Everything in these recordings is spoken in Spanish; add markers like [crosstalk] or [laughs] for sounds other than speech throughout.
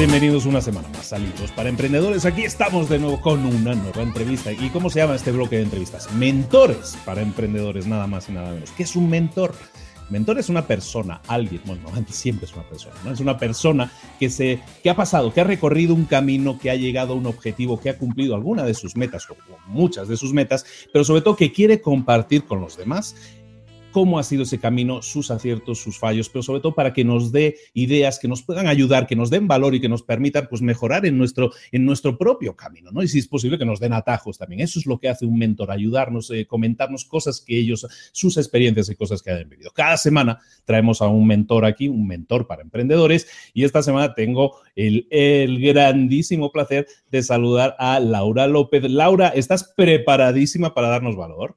Bienvenidos una semana más a Libros para Emprendedores. Aquí estamos de nuevo con una nueva entrevista. ¿Y cómo se llama este bloque de entrevistas? Mentores para emprendedores, nada más y nada menos. ¿Qué es un mentor? Mentor es una persona, alguien, bueno, antes siempre es una persona, ¿no? Es una persona que, se, que ha pasado, que ha recorrido un camino, que ha llegado a un objetivo, que ha cumplido alguna de sus metas o muchas de sus metas, pero sobre todo que quiere compartir con los demás cómo ha sido ese camino, sus aciertos, sus fallos, pero sobre todo para que nos dé ideas que nos puedan ayudar, que nos den valor y que nos permitan pues, mejorar en nuestro, en nuestro propio camino, ¿no? Y si es posible que nos den atajos también. Eso es lo que hace un mentor, ayudarnos, eh, comentarnos cosas que ellos, sus experiencias y cosas que han vivido. Cada semana traemos a un mentor aquí, un mentor para emprendedores, y esta semana tengo el, el grandísimo placer de saludar a Laura López. Laura, ¿estás preparadísima para darnos valor?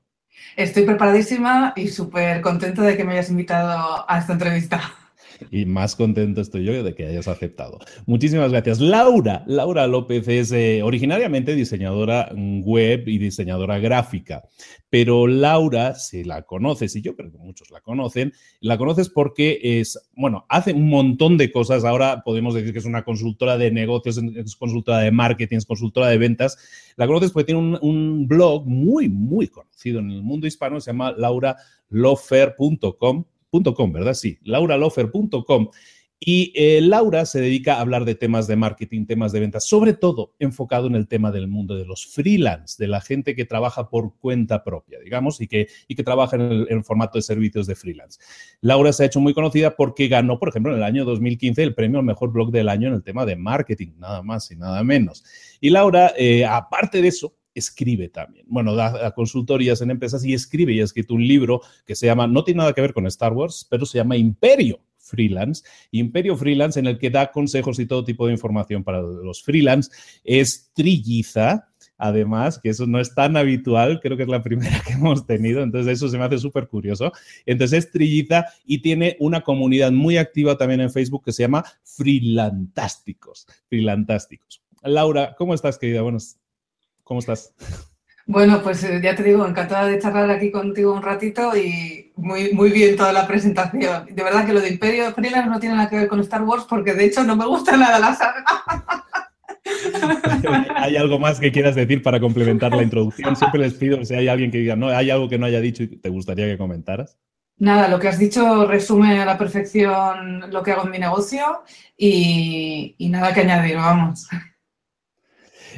Estoy preparadísima y súper contenta de que me hayas invitado a esta entrevista. Y más contento estoy yo de que hayas aceptado. Muchísimas gracias. Laura, Laura López es eh, originariamente diseñadora web y diseñadora gráfica, pero Laura, si la conoces, y yo creo que muchos la conocen, la conoces porque es, bueno, hace un montón de cosas. Ahora podemos decir que es una consultora de negocios, es consultora de marketing, es consultora de ventas. La conoces porque tiene un, blog muy, muy conocido en el mundo hispano, se llama lauralofer.com ¿verdad? Sí, lauralofer.com. Y eh, Laura se dedica a hablar de temas de marketing, temas de ventas, sobre todo enfocado en el tema del mundo de los freelance, de la gente que trabaja por cuenta propia, digamos, y que, y que trabaja en el, formato de servicios de freelance. Laura se ha hecho muy conocida porque ganó, por ejemplo, en el año 2015 el premio al mejor blog del año en el tema de marketing, nada más y nada menos. Y Laura, eh, aparte de eso, escribe también. Bueno, da, consultorías en empresas y escribe y ha escrito un libro que se llama, no tiene nada que ver con Star Wars, pero se llama Imperio Freelance. Imperio Freelance en el que da consejos y todo tipo de información para los freelance. Es trilliza, además, que eso no es tan habitual, creo que es la primera que hemos tenido, entonces eso se me hace súper curioso. Entonces es trilliza y tiene una comunidad muy activa también en Facebook que se llama Freelantásticos. Freelantásticos. Laura, ¿cómo estás, querida? Buenos ¿Cómo estás? Bueno, pues eh, ya te digo, encantada de charlar aquí contigo un ratito y muy, muy bien toda la presentación. De verdad que lo de Imperio Freelance no tiene nada que ver con Star Wars porque de hecho no me gusta nada la saga. [laughs] ¿Hay algo más que quieras decir para complementar la introducción? Siempre les pido si hay alguien que diga, no, hay algo que no haya dicho y te gustaría que comentaras. Nada, lo que has dicho resume a la perfección lo que hago en mi negocio y, y nada que añadir, vamos.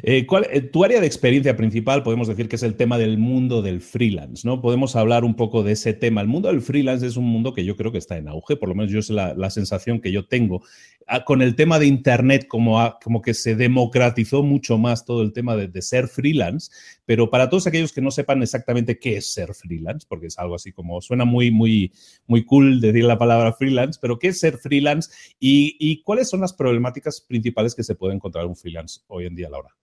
Eh, ¿cuál, eh, tu área de experiencia principal podemos decir que es el tema del mundo del freelance, ¿no? Podemos hablar un poco de ese tema. El mundo del freelance es un mundo que yo creo que está en auge, por lo menos yo es la, sensación que yo tengo. con el tema de Internet como, como que se democratizó mucho más todo el tema de, ser freelance, pero para todos aquellos que no sepan exactamente qué es ser freelance, porque es algo así como suena muy, muy, muy cool decir la palabra freelance, pero qué es ser freelance y, y cuáles son las problemáticas principales que se puede encontrar un freelance hoy en día, Laura.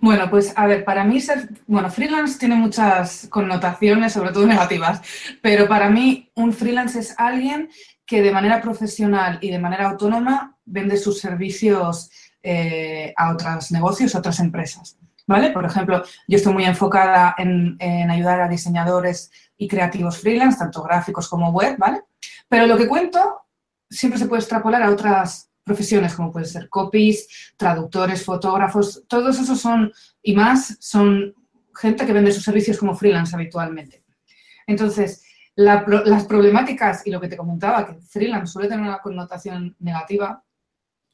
Bueno, pues a ver, para mí ser, bueno, freelance tiene muchas connotaciones, sobre todo [laughs] negativas, pero para mí un freelance es alguien que de manera profesional y de manera autónoma vende sus servicios eh, a otros negocios, a otras empresas. ¿Vale? Por ejemplo, yo estoy muy enfocada en, en, ayudar a diseñadores y creativos freelance, tanto gráficos como web, ¿vale? Pero lo que cuento siempre se puede extrapolar a otras profesiones como pueden ser copies, traductores, fotógrafos, todos esos son, y más, son gente que vende sus servicios como freelance habitualmente. Entonces, las problemáticas y lo que te comentaba, que freelance suele tener una connotación negativa,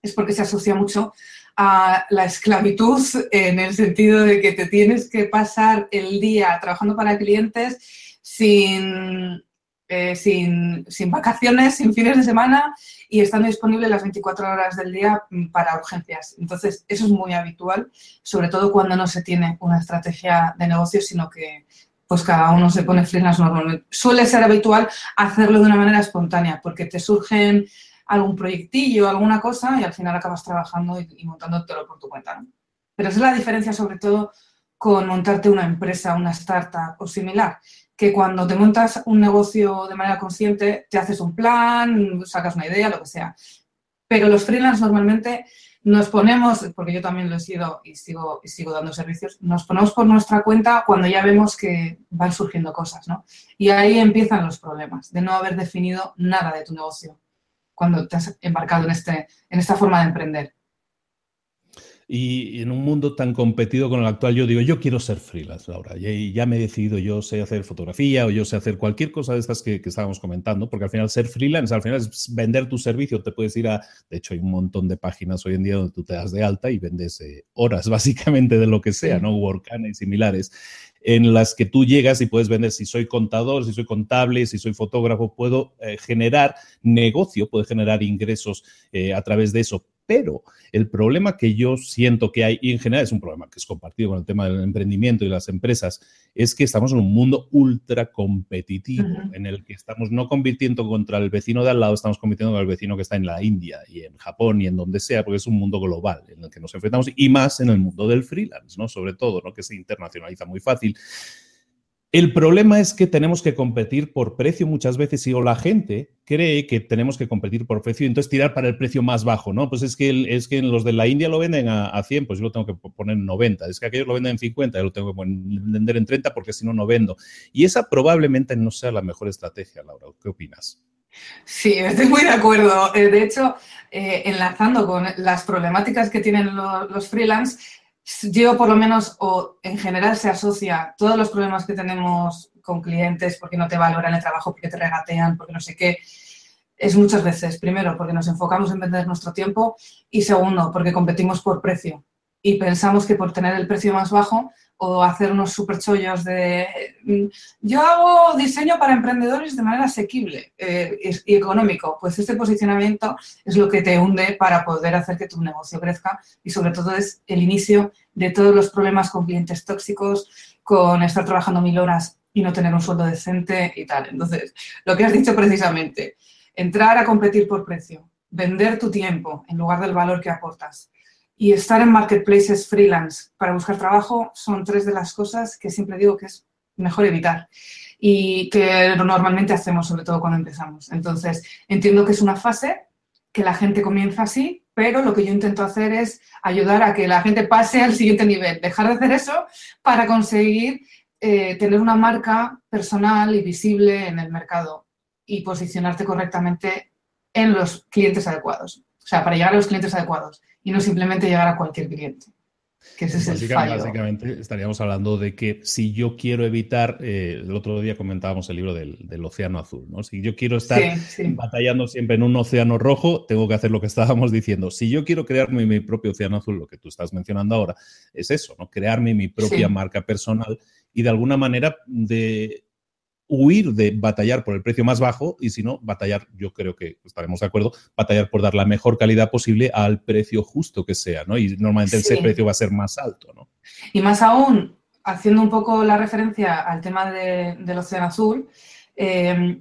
es porque se asocia mucho a la esclavitud [laughs] en el sentido de que te tienes que pasar el día trabajando para clientes sin, eh, sin, sin, vacaciones, sin fines de semana y estando disponible las 24 horas del día mm, para urgencias. Entonces, eso es muy habitual, sobre todo cuando no se tiene una estrategia de negocio, sino que pues cada uno se pone freelance normalmente. Suele ser habitual hacerlo de una manera espontánea, porque te surgen algún proyectillo, alguna cosa, y al final acabas trabajando y, y montándotelo por tu cuenta. Pero esa es la diferencia, sobre todo, con montarte una empresa, una startup o similar, que cuando te montas un negocio de manera consciente, te haces un plan, sacas una idea, lo que sea. Pero los freelance normalmente nos ponemos, porque yo también lo he sido y sigo, y sigo dando servicios, nos ponemos por nuestra cuenta cuando ya vemos que van surgiendo cosas, ¿no? Y ahí empiezan los problemas de no haber definido nada de tu negocio cuando te has embarcado en, este, en esta forma de emprender. Y en un mundo tan competido con el actual, yo digo, yo quiero ser freelance, Laura. Y ya me he decidido, yo sé hacer fotografía o yo sé hacer cualquier cosa de estas que, estábamos comentando, porque al final ser freelance, al final es vender tu servicio. Te puedes ir a, de hecho, hay un montón de páginas hoy en día donde tú te das de alta y vendes eh, horas, [laughs] básicamente, de lo que sea, ¿no? Workana y similares en las que tú llegas y puedes vender si soy contador, si soy contable, si soy fotógrafo, puedo eh, generar negocio, puedo generar ingresos eh, a través de eso. Pero el problema que yo siento que hay, y en general es un problema que es compartido con el tema del emprendimiento y las empresas, es que estamos en un mundo ultra competitivo, en el que estamos no compitiendo contra el vecino de al lado, estamos compitiendo con el vecino que está en la India y en Japón y en donde sea, porque es un mundo global en el que nos enfrentamos y más en el mundo del freelance, ¿no? Sobre todo, ¿no? Que se internacionaliza muy fácil. El problema es que tenemos que competir por precio muchas veces y o la gente cree que tenemos que competir por precio y entonces tirar para el precio más bajo, ¿no? Pues es que, es que los de la India lo venden a, 100, pues yo lo tengo que poner en 90. Es que aquellos lo venden en 50, yo lo tengo que vender en 30 porque si no, no vendo. Y esa probablemente no sea la mejor estrategia, Laura. ¿Qué opinas? Sí, estoy muy de acuerdo. Eh, de hecho, eh, enlazando con las problemáticas que tienen los, los freelance, yo por lo menos, o en general se asocia todos los problemas que tenemos con clientes porque no te valoran el trabajo, porque te regatean, porque no sé qué, es muchas veces, primero, porque nos enfocamos en vender nuestro tiempo y segundo, porque competimos por precio. Y pensamos que por tener el precio más bajo o hacer unos super chollos de... Mm, yo hago diseño para emprendedores de manera asequible eh, y económico. Pues este posicionamiento es lo que te hunde para poder hacer que tu negocio crezca y sobre todo es el inicio de todos los problemas con clientes tóxicos, con estar trabajando mil horas y no tener un sueldo decente y tal. Entonces, lo que has dicho precisamente, entrar a competir por precio, vender tu tiempo en lugar del valor que aportas y estar en marketplaces freelance para buscar trabajo son tres de las cosas que siempre digo que es mejor evitar y que normalmente hacemos, sobre todo cuando empezamos. Entonces, entiendo que es una fase que la gente comienza así, pero lo que yo intento hacer es ayudar a que la gente pase al siguiente nivel, dejar de hacer eso para conseguir eh, tener una marca personal y visible en el mercado y posicionarte correctamente en los clientes adecuados. O sea, para llegar a los clientes adecuados y no simplemente llegar a cualquier cliente. Que ese es el fallo. Básicamente estaríamos hablando de que si yo quiero evitar, eh, el otro día comentábamos el libro del, océano azul, ¿no? Si yo quiero estar batallando siempre en un océano rojo, tengo que hacer lo que estábamos diciendo. Si yo quiero crearme mi propio océano azul, lo que tú estás mencionando ahora, es eso, ¿no? Crearme mi propia marca personal y de alguna manera de huir de batallar por el precio más bajo y si no, batallar, yo creo que estaremos de acuerdo, batallar por dar la mejor calidad posible al precio justo que sea, ¿no? Y normalmente ese precio va a ser más alto, ¿no? Y más aún, haciendo un poco la referencia al tema del Océano Azul, eh,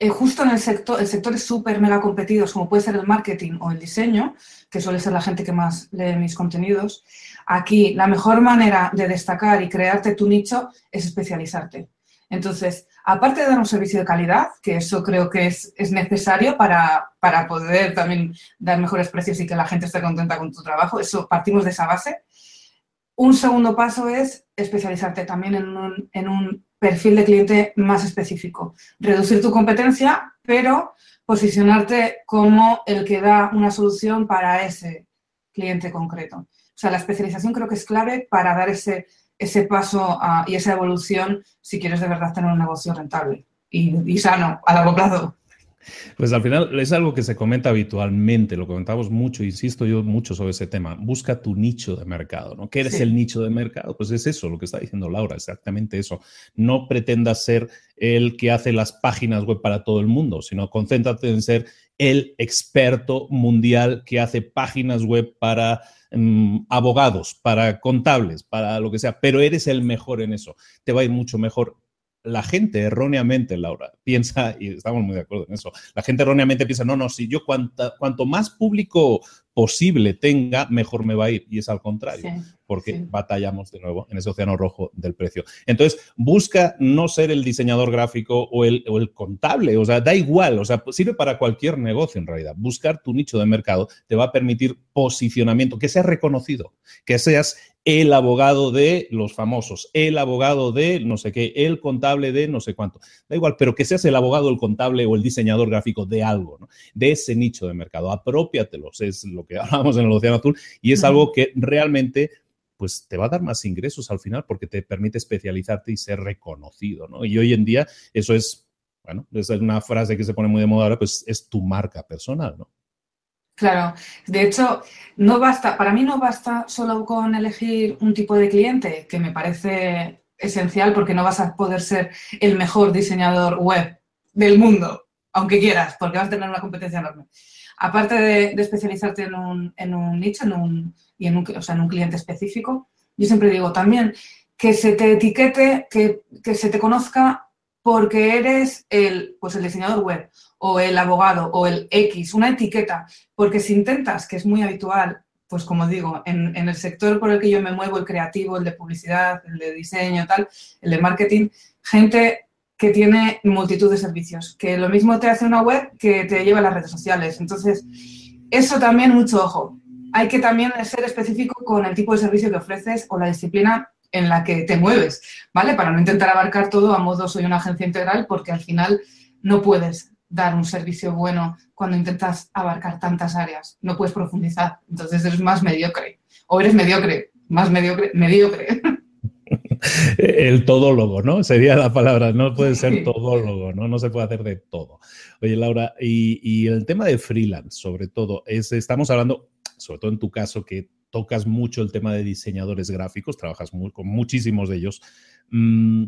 eh, justo en el sector, el sector es súper mega competidos, como puede ser el marketing o el diseño, que suele ser la gente que más lee mis contenidos, aquí la mejor manera de destacar y crearte tu nicho es especializarte. Entonces, aparte de dar un servicio de calidad, que eso creo que es, necesario para, poder también dar mejores precios y que la gente esté contenta con tu trabajo, eso partimos de esa base. Un segundo paso es especializarte también en un perfil de cliente más específico. Reducir tu competencia, pero posicionarte como el que da una solución para ese cliente concreto. O sea, la especialización creo que es clave para dar ese, ese paso y esa evolución si quieres de verdad tener un negocio rentable y, y sano a largo plazo. Pues al final es algo que se comenta habitualmente, lo comentamos mucho, insisto yo mucho sobre ese tema. Busca tu nicho de mercado, ¿no? ¿Qué eres el nicho de mercado? Pues es eso, lo que está diciendo Laura, exactamente eso. No pretendas ser el que hace las páginas web para todo el mundo, sino concéntrate en ser el experto mundial que hace páginas web para mm, abogados, para contables, para lo que sea, pero eres el mejor en eso. Te va a ir mucho mejor la gente erróneamente, Laura, piensa, y estamos muy de acuerdo en eso, la gente erróneamente piensa, no, no, si yo cuanto más público posible tenga, mejor me va a ir. Y es al contrario, porque batallamos de nuevo en ese océano rojo del precio. Entonces, busca no ser el diseñador gráfico o el, o el contable, o sea, da igual, o sea, sirve para cualquier negocio en realidad. Buscar tu nicho de mercado te va a permitir posicionamiento, que seas reconocido, que seas el abogado de los famosos, el abogado de no sé qué, el contable de no sé cuánto. Da igual, pero que seas el abogado, el contable o el diseñador gráfico de algo, ¿no? de ese nicho de mercado. Apropiatelos, es lo que [laughs] hablábamos en el Océano Azul y es algo que realmente pues te va a dar más ingresos al final porque te permite especializarte y ser reconocido, ¿no? Y hoy en día eso es, bueno, es una frase que se pone muy de moda ahora, pues es tu marca personal, ¿no? Claro, de hecho, no basta, para mí no basta solo con elegir un tipo de cliente, que me parece esencial porque no vas a poder ser el mejor diseñador web del mundo, aunque quieras, porque vas a tener una competencia enorme. Aparte de, especializarte en un, nicho en un, y en un, en un cliente específico, yo siempre digo también que se te etiquete, que, que se te conozca porque eres el, pues el diseñador web o el abogado o el X, una etiqueta, porque si intentas, que es muy habitual, pues como digo, en, el sector por el que yo me muevo, el creativo, el de publicidad, el de diseño, tal, el de marketing, gente que tiene multitud de servicios, que lo mismo te hace una web que te lleva a las redes sociales. Entonces, eso también mucho ojo. Hay que también ser específico con el tipo de servicio que ofreces o la disciplina en la que te mueves, ¿vale? Para no intentar abarcar todo a modo soy una agencia integral, porque al final no puedes dar un servicio bueno cuando intentas abarcar tantas áreas. No puedes profundizar. Entonces eres más mediocre. O eres mediocre, más mediocre, mediocre. [laughs] El todólogo, ¿no? Sería la palabra. No puede ser todólogo, ¿no? No se puede hacer de todo. Oye, Laura, y, el tema de freelance, sobre todo, es, estamos hablando, sobre todo en tu caso, que tocas mucho el tema de diseñadores gráficos, trabajas con muchísimos de ellos. Mm,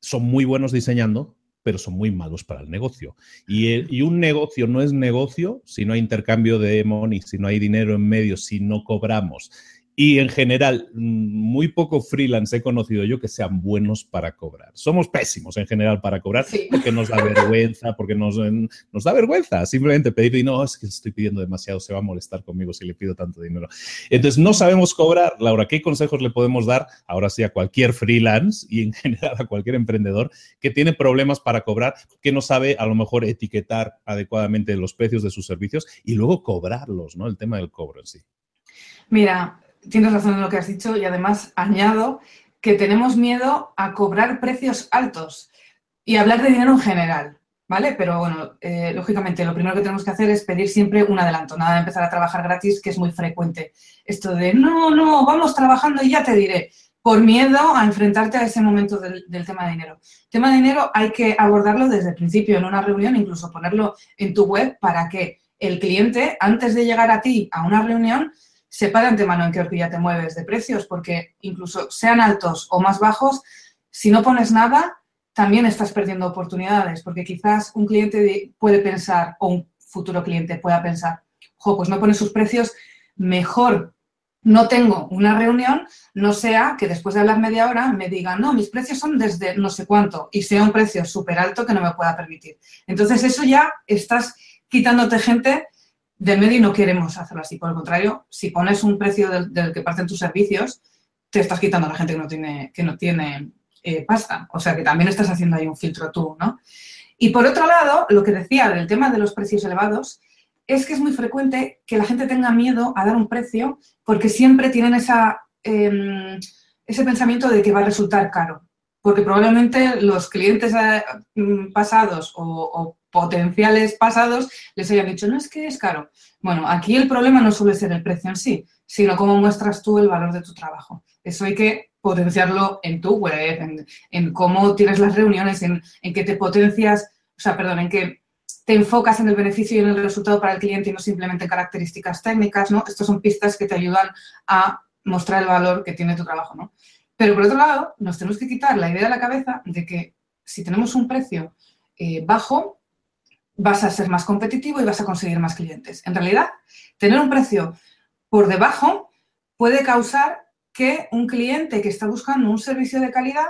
son muy buenos diseñando, pero son muy malos para el negocio. Y, y, un negocio no es negocio si no hay intercambio de money, si no hay dinero en medio, si no cobramos, y en general, muy poco freelance he conocido yo que sean buenos para cobrar. Somos pésimos en general para cobrar [laughs] porque nos da vergüenza, porque nos, nos da vergüenza simplemente pedir y no, es que estoy pidiendo demasiado, se va a molestar conmigo si le pido tanto dinero. Entonces, no sabemos cobrar. Laura, ¿qué consejos le podemos dar ahora sí a cualquier freelance y en [laughs] general a cualquier emprendedor que tiene problemas para cobrar, que no sabe a lo mejor etiquetar adecuadamente los precios de sus servicios y luego cobrarlos, ¿no? El tema del cobro en sí. Mira, tienes razón en lo que has dicho y además añado que tenemos miedo a cobrar precios altos y hablar de dinero en general, ¿vale? Pero bueno, eh, lógicamente lo primero que tenemos que hacer es pedir siempre un adelanto, nada de empezar a trabajar gratis, que es muy frecuente. Esto de, no, no, vamos trabajando y ya te diré, por miedo a enfrentarte a ese momento del, del tema de dinero. El tema de dinero hay que abordarlo desde el principio en una reunión, incluso ponerlo en tu web para que el cliente, antes de llegar a ti a una reunión, sepa de antemano en qué horquilla te mueves de precios, porque incluso sean altos o más bajos, si no pones nada, también estás perdiendo oportunidades, porque quizás un cliente puede pensar, o un futuro cliente pueda pensar, jo, pues no pone sus precios, mejor no tengo una reunión, no sea que después de hablar media hora me digan, no, mis precios son desde no sé cuánto y sea un precio súper alto que no me pueda permitir. Entonces, eso ya estás quitándote gente de medio y no queremos hacerlo así. Por el contrario, si pones un precio del, que parten tus servicios, te estás quitando a la gente que no tiene, que no tiene eh, pasta. O sea que también estás haciendo ahí un filtro tú, ¿no? Y por otro lado, lo que decía del tema de los precios elevados, es que es muy frecuente que la gente tenga miedo a dar un precio porque siempre tienen esa, em, ese pensamiento de que va a resultar caro. Porque probablemente los clientes eh, pasados o, potenciales pasados les hayan dicho, no es que es caro. Bueno, aquí el problema no suele ser el precio en sí, sino cómo muestras tú el valor de tu trabajo. Eso hay que potenciarlo en tu web, en, cómo tienes las reuniones, en, en que te potencias, o sea, perdón, en que te enfocas en el beneficio y en el resultado para el cliente y no simplemente en características técnicas, ¿no? Estas son pistas que te ayudan a mostrar el valor que tiene tu trabajo, ¿no? Pero por otro lado, nos tenemos que quitar la idea de la cabeza de que si tenemos un precio eh, bajo, vas a ser más competitivo y vas a conseguir más clientes. En realidad, tener un precio por debajo puede causar que un cliente que está buscando un servicio de calidad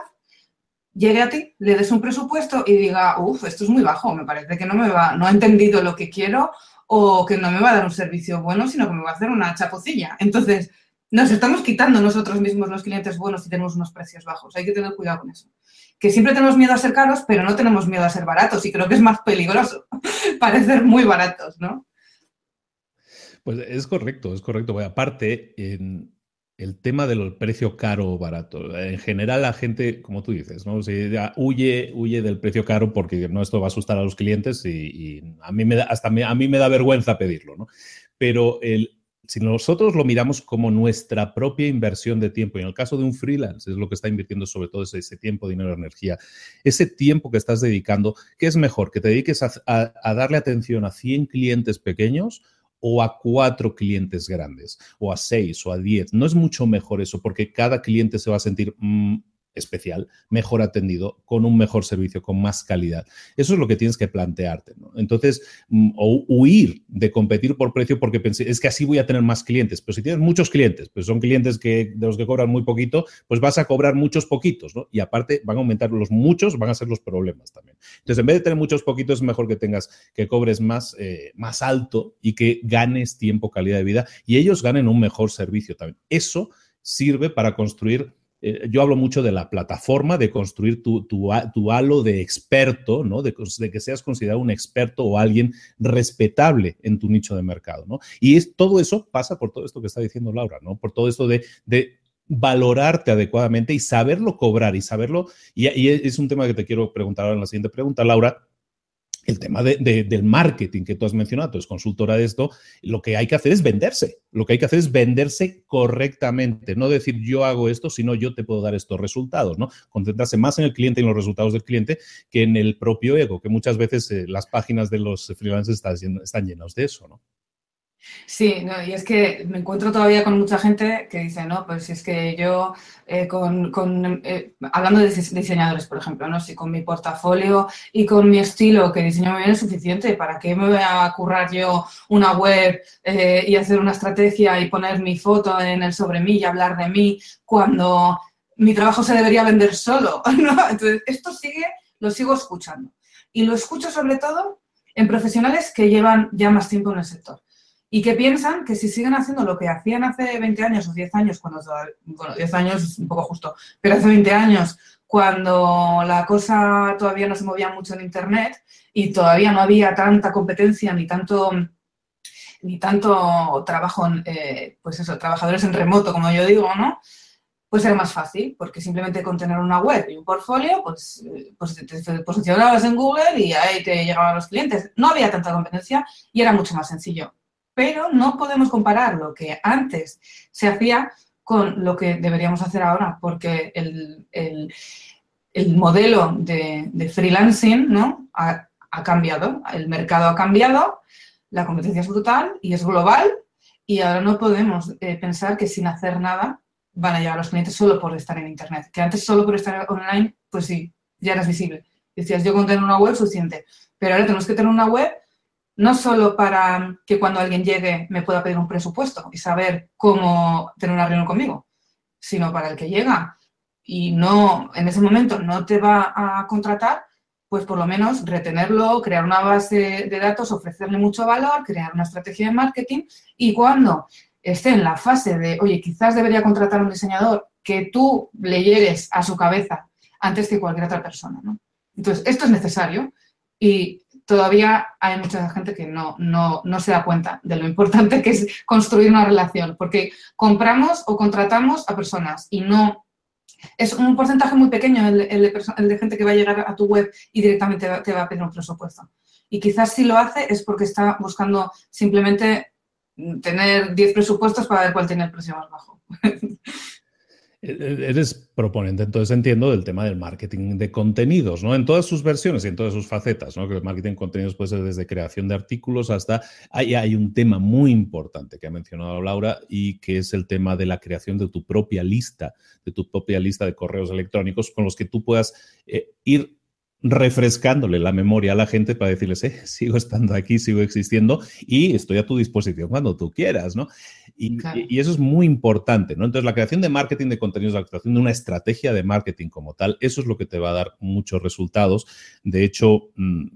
llegue a ti, le des un presupuesto y diga, uff, esto es muy bajo, me parece que no me va, no ha entendido lo que quiero o que no me va a dar un servicio bueno, sino que me va a hacer una chapucilla. Entonces, nos estamos quitando nosotros mismos los clientes buenos si tenemos unos precios bajos. Hay que tener cuidado con eso. Que siempre tenemos miedo a ser caros, pero no tenemos miedo a ser baratos y creo que es más peligroso [laughs] parecer muy baratos, ¿no? Pues es correcto, es correcto. aparte, en, el tema del precio caro o barato. En general, la gente, como tú dices, ¿no? huye, huye del precio caro porque no, esto va a asustar a los clientes y, a mí me da, hasta a mí me da vergüenza pedirlo, ¿no? Pero el, si nosotros lo miramos como nuestra propia inversión de tiempo, y en el caso de un freelance es lo que está invirtiendo sobre todo ese, tiempo, dinero, energía, ese tiempo que estás dedicando, ¿qué es mejor? ¿Que te dediques a, a darle atención a 100 clientes pequeños? o a cuatro clientes grandes, o a seis, o a diez. No es mucho mejor eso, porque cada cliente se va a sentir mm, especial, mejor atendido, con un mejor servicio, con más calidad. Eso es lo que tienes que plantearte. Entonces, mm, o huir de competir por precio porque pensé, es que así voy a tener más clientes. Pero si tienes muchos clientes, pues son clientes que, de los que cobran muy poquito, pues vas a cobrar muchos poquitos, ¿no? Y aparte van a aumentar los muchos, van a ser los problemas también. Entonces, en vez de tener muchos poquitos, es mejor que tengas, que cobres más, eh, más alto y que ganes tiempo, calidad de vida y ellos ganen un mejor servicio también. Eso sirve para construir eh, yo hablo mucho de la plataforma, de construir tu, tu, halo de experto, ¿no? De, que seas considerado un experto o alguien respetable en tu nicho de mercado, ¿no? Y es, todo eso pasa por todo esto que está diciendo Laura, ¿no? Por todo esto de, de valorarte adecuadamente y saberlo cobrar y saberlo, y, y, es un tema que te quiero preguntar ahora en la siguiente pregunta, Laura, el tema del marketing que tú has mencionado, tú eres consultora de esto, lo que hay que hacer es venderse. Lo que hay que hacer es venderse correctamente. No decir yo hago esto, sino yo te puedo dar estos resultados, ¿no? Concentrarse más en el cliente y en los resultados del cliente que en el propio ego, que muchas veces eh, las páginas de los freelancers están, están llenas de eso, ¿no? Sí, y es que me encuentro todavía con mucha gente que dice, no, pues si es que yo, eh, con, eh, hablando de diseñadores, por ejemplo, ¿no? Si con mi portafolio y con mi estilo que diseño bien es suficiente, ¿para qué me voy a currar yo una web eh, y hacer una estrategia y poner mi foto en el sobre mí y hablar de mí cuando mi trabajo se debería vender solo? [laughs] Entonces, esto sigue, lo sigo escuchando. Y lo escucho sobre todo en profesionales que llevan ya más tiempo en el sector y que piensan que si siguen haciendo lo que hacían hace 20 años o 10 años, cuando, bueno, 10 años es un poco justo, pero hace 20 años, cuando la cosa todavía no se movía mucho en Internet y todavía no había tanta competencia ni tanto ni tanto trabajo, eh, pues eso, trabajadores en remoto, como yo digo, ¿no? Pues era más fácil, porque simplemente con tener una web y un portfolio, pues, eh, pues te posicionabas en Google y ahí te llegaban los clientes. No había tanta competencia y era mucho más sencillo pero no podemos comparar lo que antes se hacía con lo que deberíamos hacer ahora, porque el, modelo de, freelancing ¿no? Ha, cambiado, el mercado ha cambiado, la competencia es brutal y es global y ahora no podemos eh, pensar que sin hacer nada van a llegar a los clientes solo por estar en Internet. Que antes solo por estar online, pues sí, ya eras visible. Decías, yo con tener una web suficiente. Pero ahora tenemos que tener una web no solo para que cuando alguien llegue me pueda pedir un presupuesto y saber cómo tener una reunión conmigo, sino para el que llega y no, en ese momento no te va a contratar, pues por lo menos retenerlo, crear una base de datos, ofrecerle mucho valor, crear una estrategia de marketing y cuando esté en la fase de, oye, quizás debería contratar a un diseñador, que tú le llegues a su cabeza antes que cualquier otra persona. Entonces, esto es necesario y todavía hay mucha gente que no, no, no, se da cuenta de lo importante que es construir una relación, porque compramos o contratamos a personas y no... Es un porcentaje muy pequeño el, el, de, gente que va a llegar a tu web y directamente te va a pedir un presupuesto. Y quizás si lo hace es porque está buscando simplemente tener 10 presupuestos para ver cuál tiene el precio más bajo. [laughs] E-, eres proponente, entonces entiendo, del tema del marketing de contenidos, ¿no? En todas sus versiones y en todas sus facetas, ¿no? Que el marketing de contenidos puede ser desde creación de artículos hasta... Hay, hay un tema muy importante que ha mencionado Laura y que es el tema de la creación de tu propia lista, de tu propia lista de correos electrónicos con los que tú puedas eh, ir refrescándole la memoria a la gente para decirles, eh, sigo estando aquí, sigo existiendo y estoy a tu disposición cuando tú quieras, ¿no? Y, eso es muy importante, ¿no? Entonces, la creación de marketing de contenidos, la creación de una estrategia de marketing como tal, eso es lo que te va a dar muchos resultados. De hecho, mm,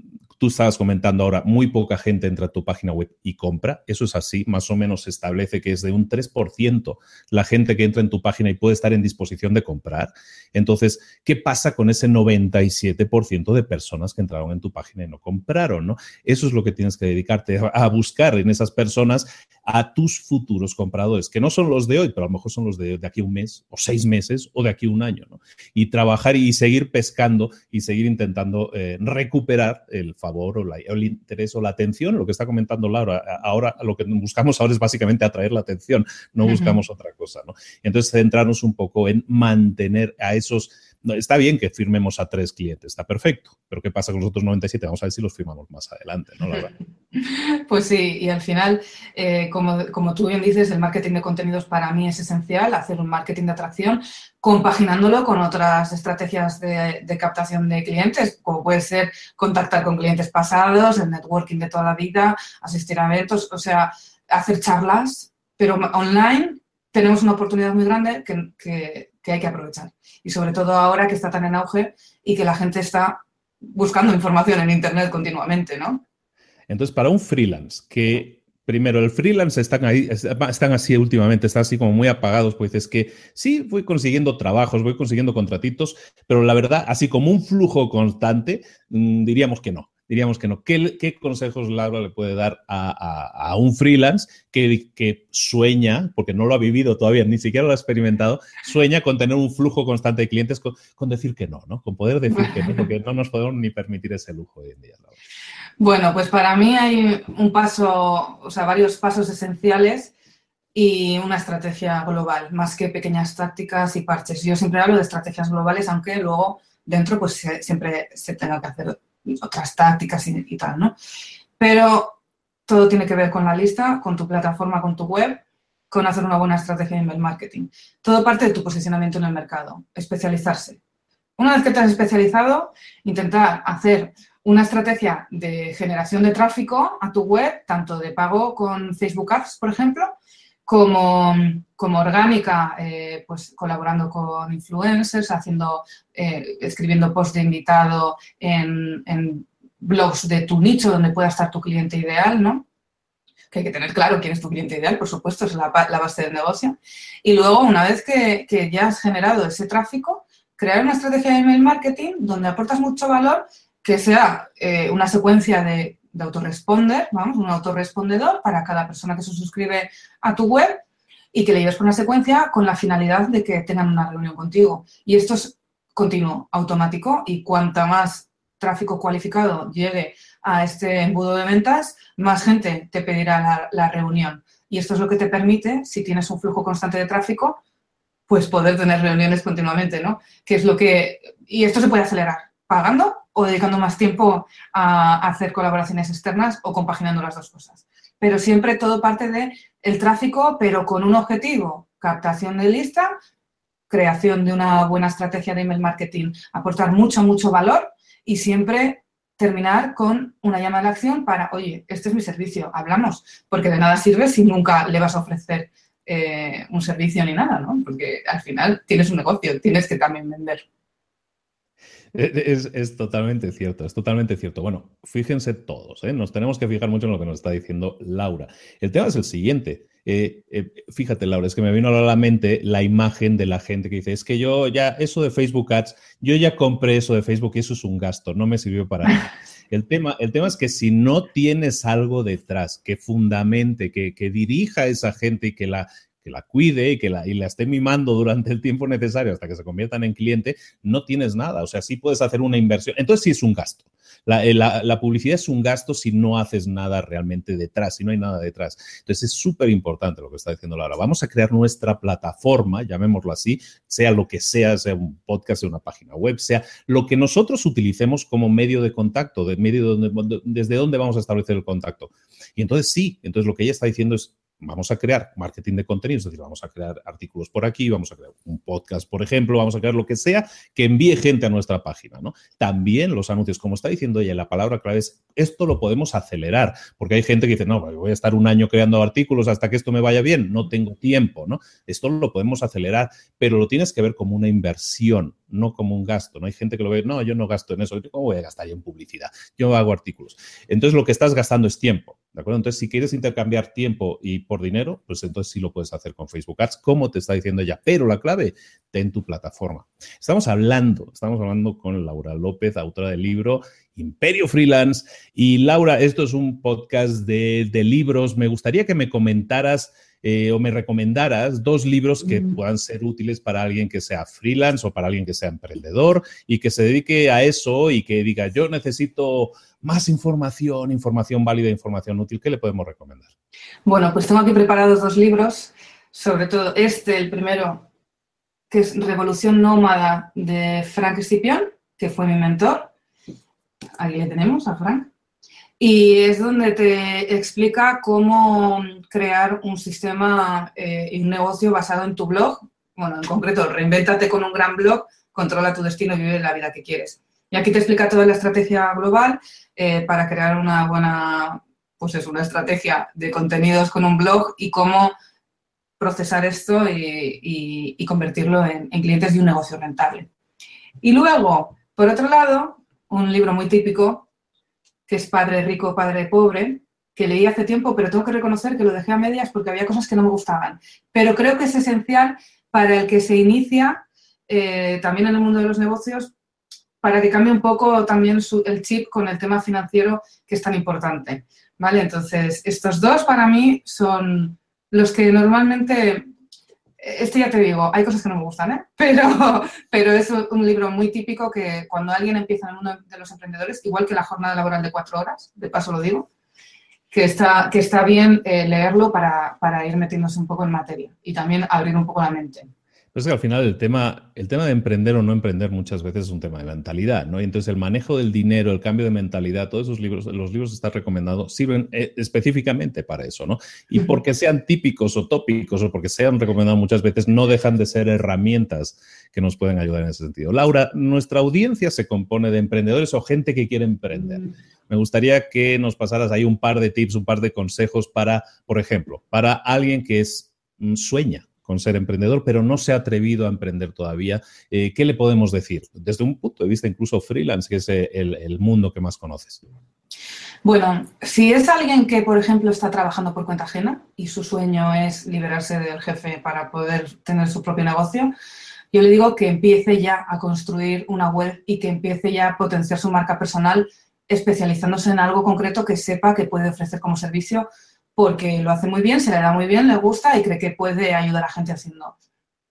tú estabas comentando ahora, muy poca gente entra a tu página web y compra. Eso es así, más o menos se establece que es de un 3% la gente que entra en tu página y puede estar en disposición de comprar. Entonces, ¿qué pasa con ese 97% de personas que entraron en tu página y no compraron? ¿no? Eso es lo que tienes que dedicarte a buscar en esas personas a tus futuros compradores, que no son los de hoy, pero a lo mejor son los de, aquí un mes o seis meses o de aquí un año. ¿no? Y trabajar y seguir pescando y seguir intentando eh, recuperar el favor o, el interés o la atención, lo que está comentando Laura. Ahora lo que buscamos ahora es básicamente atraer la atención, no buscamos otra cosa. ¿no? Entonces, centrarnos un poco en mantener a esos está bien que firmemos a tres clientes, está perfecto, pero ¿qué pasa con los otros 97? Vamos a ver si los firmamos más adelante, ¿no? [laughs] Pues sí, y al final, eh, como, tú bien dices, el marketing de contenidos para mí es esencial, hacer un marketing de atracción, compaginándolo con otras estrategias de, de captación de clientes, como puede ser contactar con clientes pasados, el networking de toda la vida, asistir a eventos, o sea, hacer charlas, pero online tenemos una oportunidad muy grande que, hay que aprovechar. Y sobre todo ahora que está tan en auge y que la gente está buscando información en Internet continuamente, ¿no? Entonces, para un freelance que Primero, el freelance están ahí, están así últimamente, están así como muy apagados, pues es que sí, voy consiguiendo trabajos, voy consiguiendo contratitos, pero la verdad, así como un flujo constante, mm, diríamos que no diríamos que no. ¿Qué, consejos Laura le puede dar a, un freelance que, que, sueña, porque no lo ha vivido todavía, ni siquiera lo ha experimentado, sueña con tener un flujo constante de clientes, con, decir que no, ¿no? Con poder decir que no, porque no nos podemos ni permitir ese lujo hoy en día, Laura. Bueno, pues para mí hay un paso, o sea, varios pasos esenciales y una estrategia global, más que pequeñas tácticas y parches. Yo siempre hablo de estrategias globales, aunque luego dentro pues siempre se tenga que hacer otras tácticas y, tal, ¿no? Pero todo tiene que ver con la lista, con tu plataforma, con tu web, con hacer una buena estrategia de email marketing. Todo parte de tu posicionamiento en el mercado, especializarse. Una vez que te has especializado, intentar hacer una estrategia de generación de tráfico a tu web, tanto de pago con Facebook Ads, por ejemplo, como, como orgánica, eh, pues colaborando con influencers, haciendo, eh, escribiendo post de invitado en, blogs de tu nicho donde pueda estar tu cliente ideal, ¿no? Que hay que tener claro quién es tu cliente ideal, por supuesto, es la, base del negocio. Y luego, una vez que, que ya has generado ese tráfico, crear una estrategia de email marketing donde aportas mucho valor que sea eh, una secuencia de de autoresponder, vamos, un autorrespondedor para cada persona que se suscribe a tu web y que le lleves por una secuencia con la finalidad de que tengan una reunión contigo. Y esto es continuo, automático y cuanta más tráfico cualificado llegue a este embudo de ventas, más gente te pedirá la, reunión. Y esto es lo que te permite, si tienes un flujo constante de tráfico, pues poder tener reuniones continuamente, ¿no? Que es lo que... Y esto se puede acelerar pagando o dedicando más tiempo a hacer colaboraciones externas o compaginando las dos cosas. Pero siempre todo parte de el tráfico, pero con un objetivo, captación de lista, creación de una buena estrategia de email marketing, aportar mucho, mucho valor y siempre terminar con una llamada de acción para, oye, este es mi servicio, hablamos, porque de nada sirve si nunca le vas a ofrecer eh, un servicio ni nada, ¿no? Porque al final tienes un negocio, tienes que también vender. Es, totalmente cierto, es totalmente cierto. Bueno, fíjense todos, ¿eh? nos tenemos que fijar mucho en lo que nos está diciendo Laura. El tema es el siguiente. Eh, eh, fíjate, Laura, es que me vino a la mente la imagen de la gente que dice, es que yo ya, eso de Facebook Ads, yo ya compré eso de Facebook y eso es un gasto, no me sirvió para nada. [laughs] El tema, el tema es que si no tienes algo detrás que fundamente, que, que dirija a esa gente y que la, que la cuide y que la, y la esté mimando durante el tiempo necesario hasta que se conviertan en cliente, no tienes nada. O sea, sí puedes hacer una inversión. Entonces sí es un gasto. Eh, la, publicidad es un gasto si no haces nada realmente detrás, si no hay nada detrás. Entonces es súper importante lo que está diciendo Laura. Vamos a crear nuestra plataforma, llamémoslo así, sea lo que sea, sea un podcast, sea una página web, sea lo que nosotros utilicemos como medio de contacto, de medio donde, desde dónde vamos a establecer el contacto. Y entonces sí, entonces lo que ella está diciendo es vamos a crear marketing de contenidos, es decir, vamos a crear artículos por aquí, vamos a crear un podcast, por ejemplo, vamos a crear lo que sea que envíe gente a nuestra página, ¿no? También los anuncios, como está diciendo ella, la palabra clave es, esto lo podemos acelerar, porque hay gente que dice, no, voy a estar un año creando artículos hasta que esto me vaya bien, no tengo tiempo, ¿no? Esto lo podemos acelerar, pero lo tienes que ver como una inversión, no como un gasto, ¿no? Hay gente que lo ve, no, yo no gasto en eso, ¿cómo voy a gastar yo en publicidad? Yo hago artículos. Entonces, lo que estás gastando es tiempo. ¿De acuerdo? Entonces, si quieres intercambiar tiempo y por dinero, pues entonces sí lo puedes hacer con Facebook Ads, como te está diciendo ella. Pero la clave, ten tu plataforma. Estamos hablando, estamos hablando con Laura López, autora del libro Imperio Freelance. Y Laura, esto es un podcast de, libros. Me gustaría que me comentaras eh, o me recomendaras dos libros que puedan ser útiles para alguien que sea freelance o para alguien que sea emprendedor y que se dedique a eso y que diga, yo necesito más información, información válida, información útil, ¿qué le podemos recomendar? Bueno, pues tengo aquí preparados dos libros, sobre todo este, el primero, que es Revolución Nómada de Frank Scipion, que fue mi mentor. Ahí le tenemos a Frank. Y es donde te explica cómo crear un sistema eh, y un negocio basado en tu blog. Bueno, en concreto, reinvéntate con un gran blog, controla tu destino y vive la vida que quieres. Y aquí te explica toda la estrategia global eh, para crear una buena, pues es una estrategia de contenidos con un blog y cómo procesar esto y, convertirlo en, clientes de un negocio rentable. Y luego, por otro lado, un libro muy típico, que es Padre Rico, Padre Pobre, que leí hace tiempo, pero tengo que reconocer que lo dejé a medias porque había cosas que no me gustaban. Pero creo que es esencial para el que se inicia eh, también en el mundo de los negocios para que cambie un poco también el chip con el tema financiero que es tan importante. ¿Vale? Entonces, estos dos para mí son los que normalmente, este ya te digo, hay cosas que no me gustan, ¿eh? [laughs] pero, pero es un libro muy típico que cuando alguien empieza en uno de los emprendedores, igual que la jornada laboral de cuatro horas, de paso lo digo, que está, que está bien eh, leerlo para, para ir metiéndose un poco en materia y también abrir un poco la mente. Pues que al final el tema, el tema de emprender o no emprender muchas veces es un tema de mentalidad, ¿no? Y entonces el manejo del dinero, el cambio de mentalidad, todos esos libros, los libros que estás recomendando sirven eh, específicamente para eso, ¿no? Y porque sean típicos o tópicos o porque sean recomendados muchas veces, no dejan de ser herramientas que nos pueden ayudar en ese sentido. Laura, nuestra audiencia se compone de emprendedores o gente que quiere emprender. Me gustaría que nos pasaras ahí un par de tips, un par de consejos para, por ejemplo, para alguien que es mm, sueña con ser emprendedor, pero no se ha atrevido a emprender todavía. Eh, ¿Qué le podemos decir? Desde un punto de vista incluso freelance, que es eh, el, mundo que más conoces. Bueno, si es alguien que, por ejemplo, está trabajando por cuenta ajena y su sueño es liberarse del jefe para poder tener su propio negocio, yo le digo que empiece ya a construir una web y que empiece ya a potenciar su marca personal especializándose en algo concreto que sepa que puede ofrecer como servicio porque lo hace muy bien, se le da muy bien, le gusta y cree que puede ayudar a gente haciendo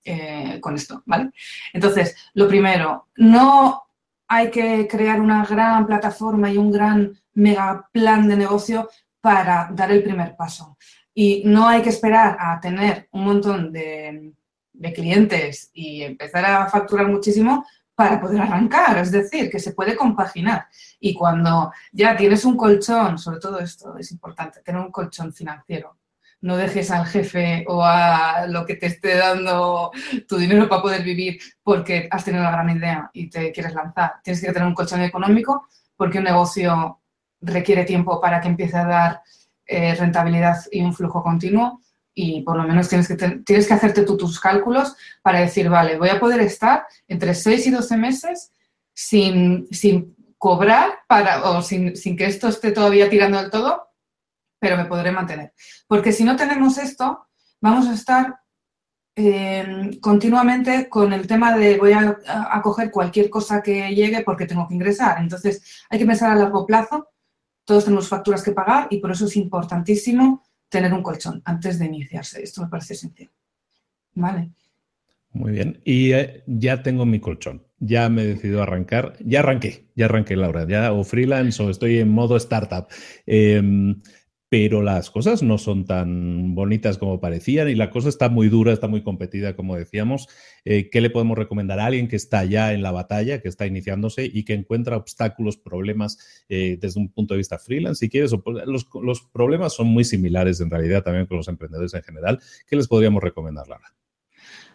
eh, con esto, ¿vale? Entonces, lo primero, no hay que crear una gran plataforma y un gran mega plan de negocio para dar el primer paso. Y no hay que esperar a tener un montón de, de clientes y empezar a facturar muchísimo para poder arrancar, es decir, que se puede compaginar. Y cuando ya tienes un colchón, sobre todo esto es importante, tener un colchón financiero no dejes al jefe o a lo que te esté dando tu dinero para poder vivir porque has tenido una gran idea y te quieres lanzar. Tienes que tener un colchón económico porque un negocio requiere tiempo para que empiece a dar eh, rentabilidad y un flujo continuo y por lo menos tienes que, tienes que hacerte tú tus cálculos para decir, vale, voy a poder estar entre 6 y 12 meses sin, sin cobrar para, o sin, sin que esto esté todavía tirando del todo pero me podré mantener. Porque si no tenemos esto, vamos a estar eh, continuamente con el tema de voy a, coger cualquier cosa que llegue porque tengo que ingresar. Entonces, hay que pensar a largo plazo. Todos tenemos facturas que pagar y por eso es importantísimo tener un colchón antes de iniciarse. Esto me parece esencial. ¿Vale? Muy bien. Y eh, ya tengo mi colchón. Ya me he decidido arrancar. Ya arranqué. Ya arranqué, Laura. Ya o freelance o estoy en modo startup. Em, pero las cosas no son tan bonitas como parecían y la cosa está muy dura, está muy competida, como decíamos. Eh, ¿Qué le podemos recomendar a alguien que está ya en la batalla, que está iniciándose y que encuentra obstáculos, problemas eh, desde un punto de vista freelance? Si quieres, los, los, problemas son muy similares en realidad también con los emprendedores en general. ¿Qué les podríamos recomendar, Lara?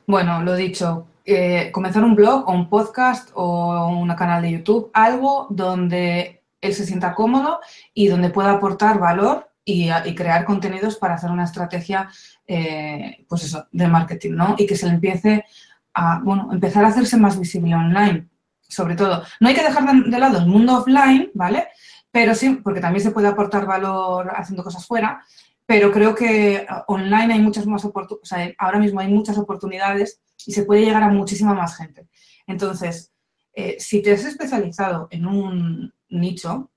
Bueno, lo dicho, eh, comenzar un blog o un podcast o un canal de YouTube, algo donde él se sienta cómodo y donde pueda aportar valor y, crear contenidos para hacer una estrategia, eh, pues eso, de marketing, ¿no? Y que se le empiece a, bueno, empezar a hacerse más visible online, sobre todo. No hay que dejar de, lado el mundo offline, ¿vale? Pero sí, porque también se puede aportar valor haciendo cosas fuera, pero creo que online hay muchas más oportunidades, ahora mismo hay muchas oportunidades y se puede llegar a muchísima más gente. Entonces, eh, si te has especializado en un nicho,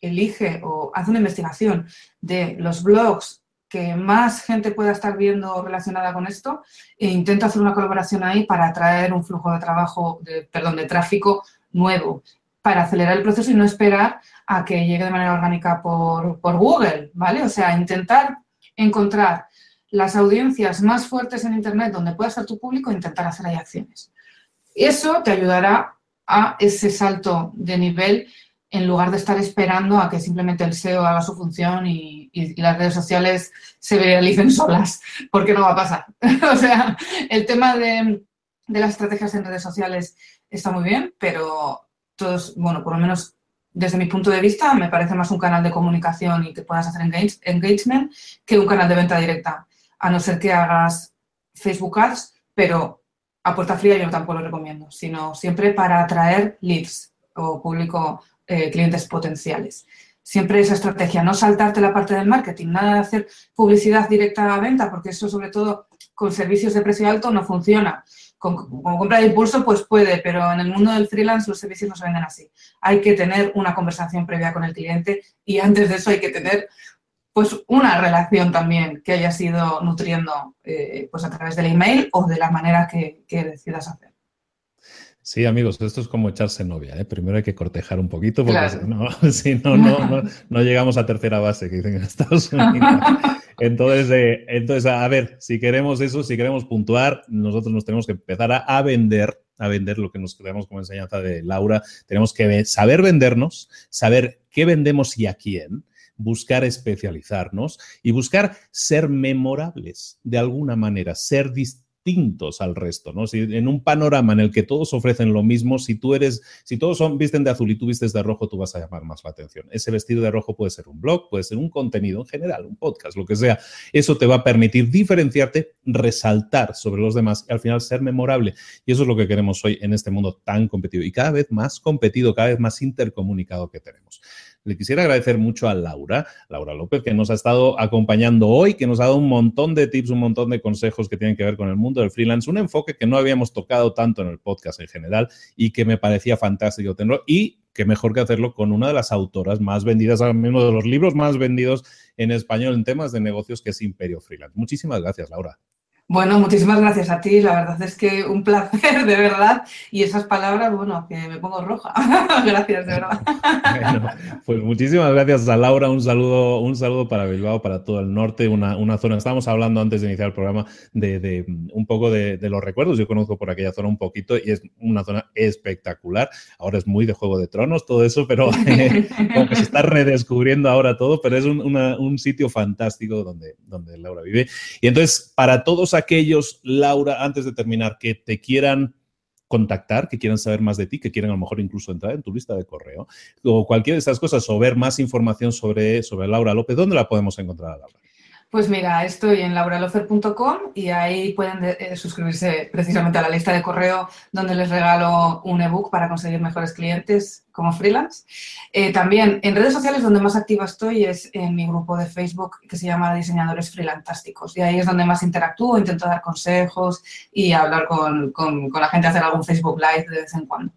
elige o hace una investigación de los blogs que más gente pueda estar viendo relacionada con esto e intenta hacer una colaboración ahí para atraer un flujo de trabajo, de, perdón, de tráfico nuevo, para acelerar el proceso y no esperar a que llegue de manera orgánica por, por Google, ¿vale? O sea, intentar encontrar las audiencias más fuertes en Internet donde pueda estar tu público e intentar hacer ahí acciones. Eso te ayudará a ese salto de nivel en lugar de estar esperando a que simplemente el SEO haga su función y, las redes sociales se realicen [laughs] solas, porque no va a pasar. [laughs] o sea, el tema de, las estrategias en redes sociales está muy bien, pero todos, bueno, por lo menos desde mi punto de vista, me parece más un canal de comunicación y que puedas hacer engagement que un canal de venta directa, a no ser que hagas Facebook Ads, pero a puerta fría yo tampoco lo recomiendo, sino siempre para atraer leads o público eh, clientes potenciales. Siempre esa estrategia, no saltarte la parte del marketing, nada de hacer publicidad directa a venta, porque eso sobre todo con servicios de precio alto no funciona. Con, compra de impulso pues puede, pero en el mundo del freelance los servicios no se venden así. Hay que tener una conversación previa con el cliente y antes de eso hay que tener pues una relación también que haya sido nutriendo eh, pues a través del email o de la manera que decidas hacer. Sí, amigos, esto es como echarse novia. ¿eh? Primero hay que cortejar un poquito porque si, [laughs] no, no, no, llegamos a tercera base, que dicen en Estados [laughs] Unidos. Entonces, eh, entonces, a ver, si queremos eso, si queremos puntuar, nosotros nos tenemos que empezar a, vender, a vender lo que nos quedamos como enseñanza de Laura. Tenemos que saber vendernos, saber qué vendemos y a quién buscar especializarnos y buscar ser memorables de alguna manera, ser distintos distintos al resto, ¿no? Si en un panorama en el que todos ofrecen lo mismo, si tú eres, si todos son, visten de azul y tú vistes de rojo, tú vas a llamar más la atención. Ese vestido de rojo puede ser un blog, puede ser un contenido en general, un podcast, lo que sea. Eso te va a permitir diferenciarte, resaltar sobre los demás y al final ser memorable. Y eso es lo que queremos hoy en este mundo tan competido y cada vez más competido, cada vez más intercomunicado que tenemos. Le quisiera agradecer mucho a Laura, Laura López, que nos ha estado acompañando hoy, que nos ha dado un montón de tips, un montón de consejos que tienen que ver con el mundo del freelance, un enfoque que no habíamos tocado tanto en el podcast en general y que me parecía fantástico tenerlo. Y qué mejor que hacerlo con una de las autoras más vendidas, uno de los libros más vendidos en español en temas de negocios, que es Imperio Freelance. Muchísimas gracias, Laura. Bueno, muchísimas gracias a ti. La verdad es que un placer, de verdad. Y esas palabras, bueno, que me pongo roja. [laughs] gracias, de verdad. bueno, pues muchísimas gracias a Laura. Un saludo, un saludo para Bilbao, para todo el norte, una, una zona. Estábamos hablando antes de iniciar el programa de, un poco de, los recuerdos. Yo conozco por aquella zona un poquito y es una zona espectacular. Ahora es muy de Juego de Tronos, todo eso, pero [laughs] como que se está redescubriendo ahora todo, pero es un, un sitio fantástico donde, donde Laura vive. Y entonces, para todos aquellos, Laura, antes de terminar, que te quieran contactar, que quieran saber más de ti, que quieran a lo mejor incluso entrar en tu lista de correo o cualquiera de estas cosas o ver más información sobre, sobre Laura López, ¿dónde la podemos encontrar, Laura? Pues mira, estoy en lauralofer.com y ahí pueden eh, suscribirse precisamente a la lista de correo donde les regalo un ebook para conseguir mejores clientes como freelance. Eh, también en redes sociales donde más activa estoy es en mi grupo de Facebook que se llama Diseñadores Freelantásticos y ahí es donde más interactúo, intento dar consejos y hablar con, con, con la gente, hacer algún Facebook Live de vez en cuando.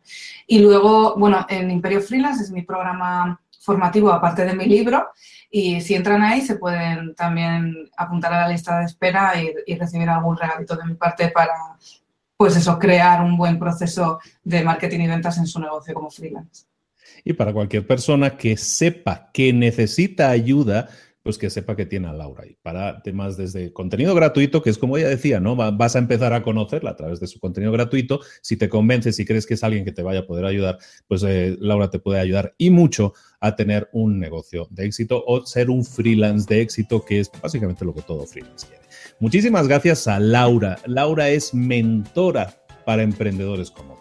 Y luego, bueno, en Imperio Freelance es mi programa formativo aparte de mi libro y si entran ahí, se pueden también apuntar a la lista de espera y, recibir algún regalito de mi parte para, pues eso, crear un buen proceso de marketing y ventas en su negocio como freelance. Y para cualquier persona que sepa que necesita ayuda, pues que sepa que tiene a Laura ahí. Para temas desde contenido gratuito, que es como ella decía, ¿no? Vas a empezar a conocerla a través de su contenido gratuito. Si te convences, si crees que es alguien que te vaya a poder ayudar, pues eh, Laura te puede ayudar y mucho a tener un negocio de éxito o ser un freelance de éxito, que es básicamente lo que todo freelance quiere. Muchísimas gracias a Laura. Laura es mentora para emprendedores como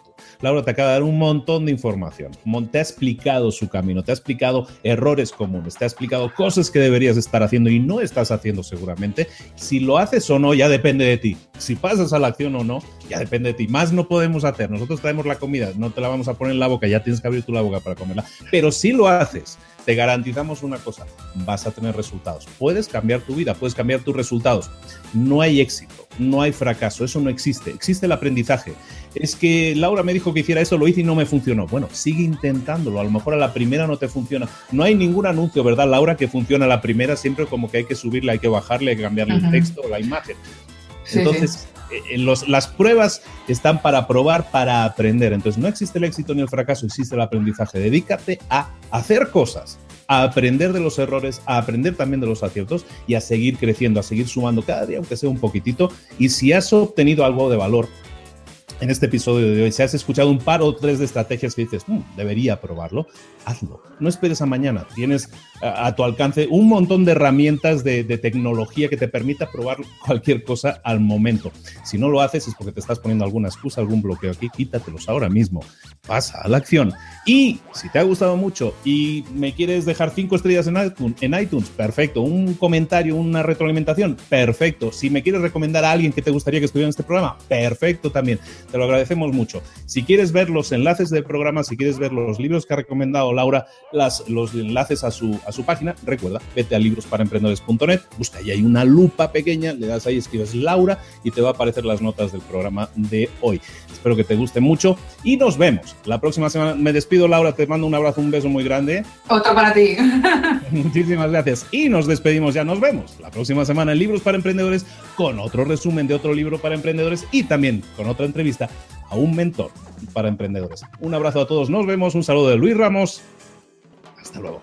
Laura te acaba de dar un montón de información. Te ha explicado su camino, te ha explicado errores comunes, te ha explicado cosas que deberías estar haciendo y no estás haciendo seguramente. Si lo haces o no, ya depende de ti. Si pasas a la acción o no, ya depende de ti. Más no podemos hacer. Nosotros traemos la comida, no te la vamos a poner en la boca, ya tienes que abrir tú la boca para comerla. Pero si lo haces, te garantizamos una cosa, vas a tener resultados. Puedes cambiar tu vida, puedes cambiar tus resultados. No hay éxito, no hay fracaso, eso no existe. Existe el aprendizaje es que Laura me dijo que hiciera eso, lo hice y no me funcionó. Bueno, sigue intentándolo, a lo mejor a la primera no te funciona. No hay ningún anuncio, ¿verdad, Laura, que funcione a la primera, siempre como que hay que subirle, hay que bajarle, hay que cambiarle el texto o la imagen. Entonces, eh, las pruebas están para probar, para aprender. Entonces, no existe el éxito ni el fracaso, existe el aprendizaje. Dedícate a hacer cosas, a aprender de los errores, a aprender también de los aciertos y a seguir creciendo, a seguir sumando cada día, aunque sea un poquitito. Y si has obtenido algo de valor en este episodio de hoy, si has escuchado un par o tres de estrategias que dices, mm, debería probarlo, hazlo. No esperes a mañana. Tienes a, tu alcance un montón de herramientas de, tecnología que te permita probar cualquier cosa al momento. Si no lo haces es porque te estás poniendo alguna excusa, algún bloqueo aquí, quítatelos ahora mismo. Pasa a la acción. Y si te ha gustado mucho y me quieres dejar cinco estrellas en iTunes, en perfecto. Un comentario, una retroalimentación, perfecto. Si me quieres recomendar a alguien que te gustaría que estuviera en este programa, perfecto también. Te lo agradecemos mucho. Si quieres ver los enlaces del programa, si quieres ver los libros que ha recomendado Laura, las, los enlaces a su, a su página, recuerda, vete a librosparaemprendedores.net, busca ahí hay una lupa pequeña, le das ahí, escribes Laura y te va a aparecer las notas del programa de hoy. Espero que te guste mucho y nos vemos. La próxima semana me despido, Laura, te mando un abrazo, un beso muy grande. Otro para ti. [laughs] [laughs] Muchísimas gracias. Y nos despedimos ya, nos vemos la próxima semana en Libros para Emprendedores con otro resumen de otro libro para emprendedores y también con otra entrevista a un mentor para emprendedores. Un abrazo a todos, nos vemos, un saludo de Luis Ramos. Hasta luego.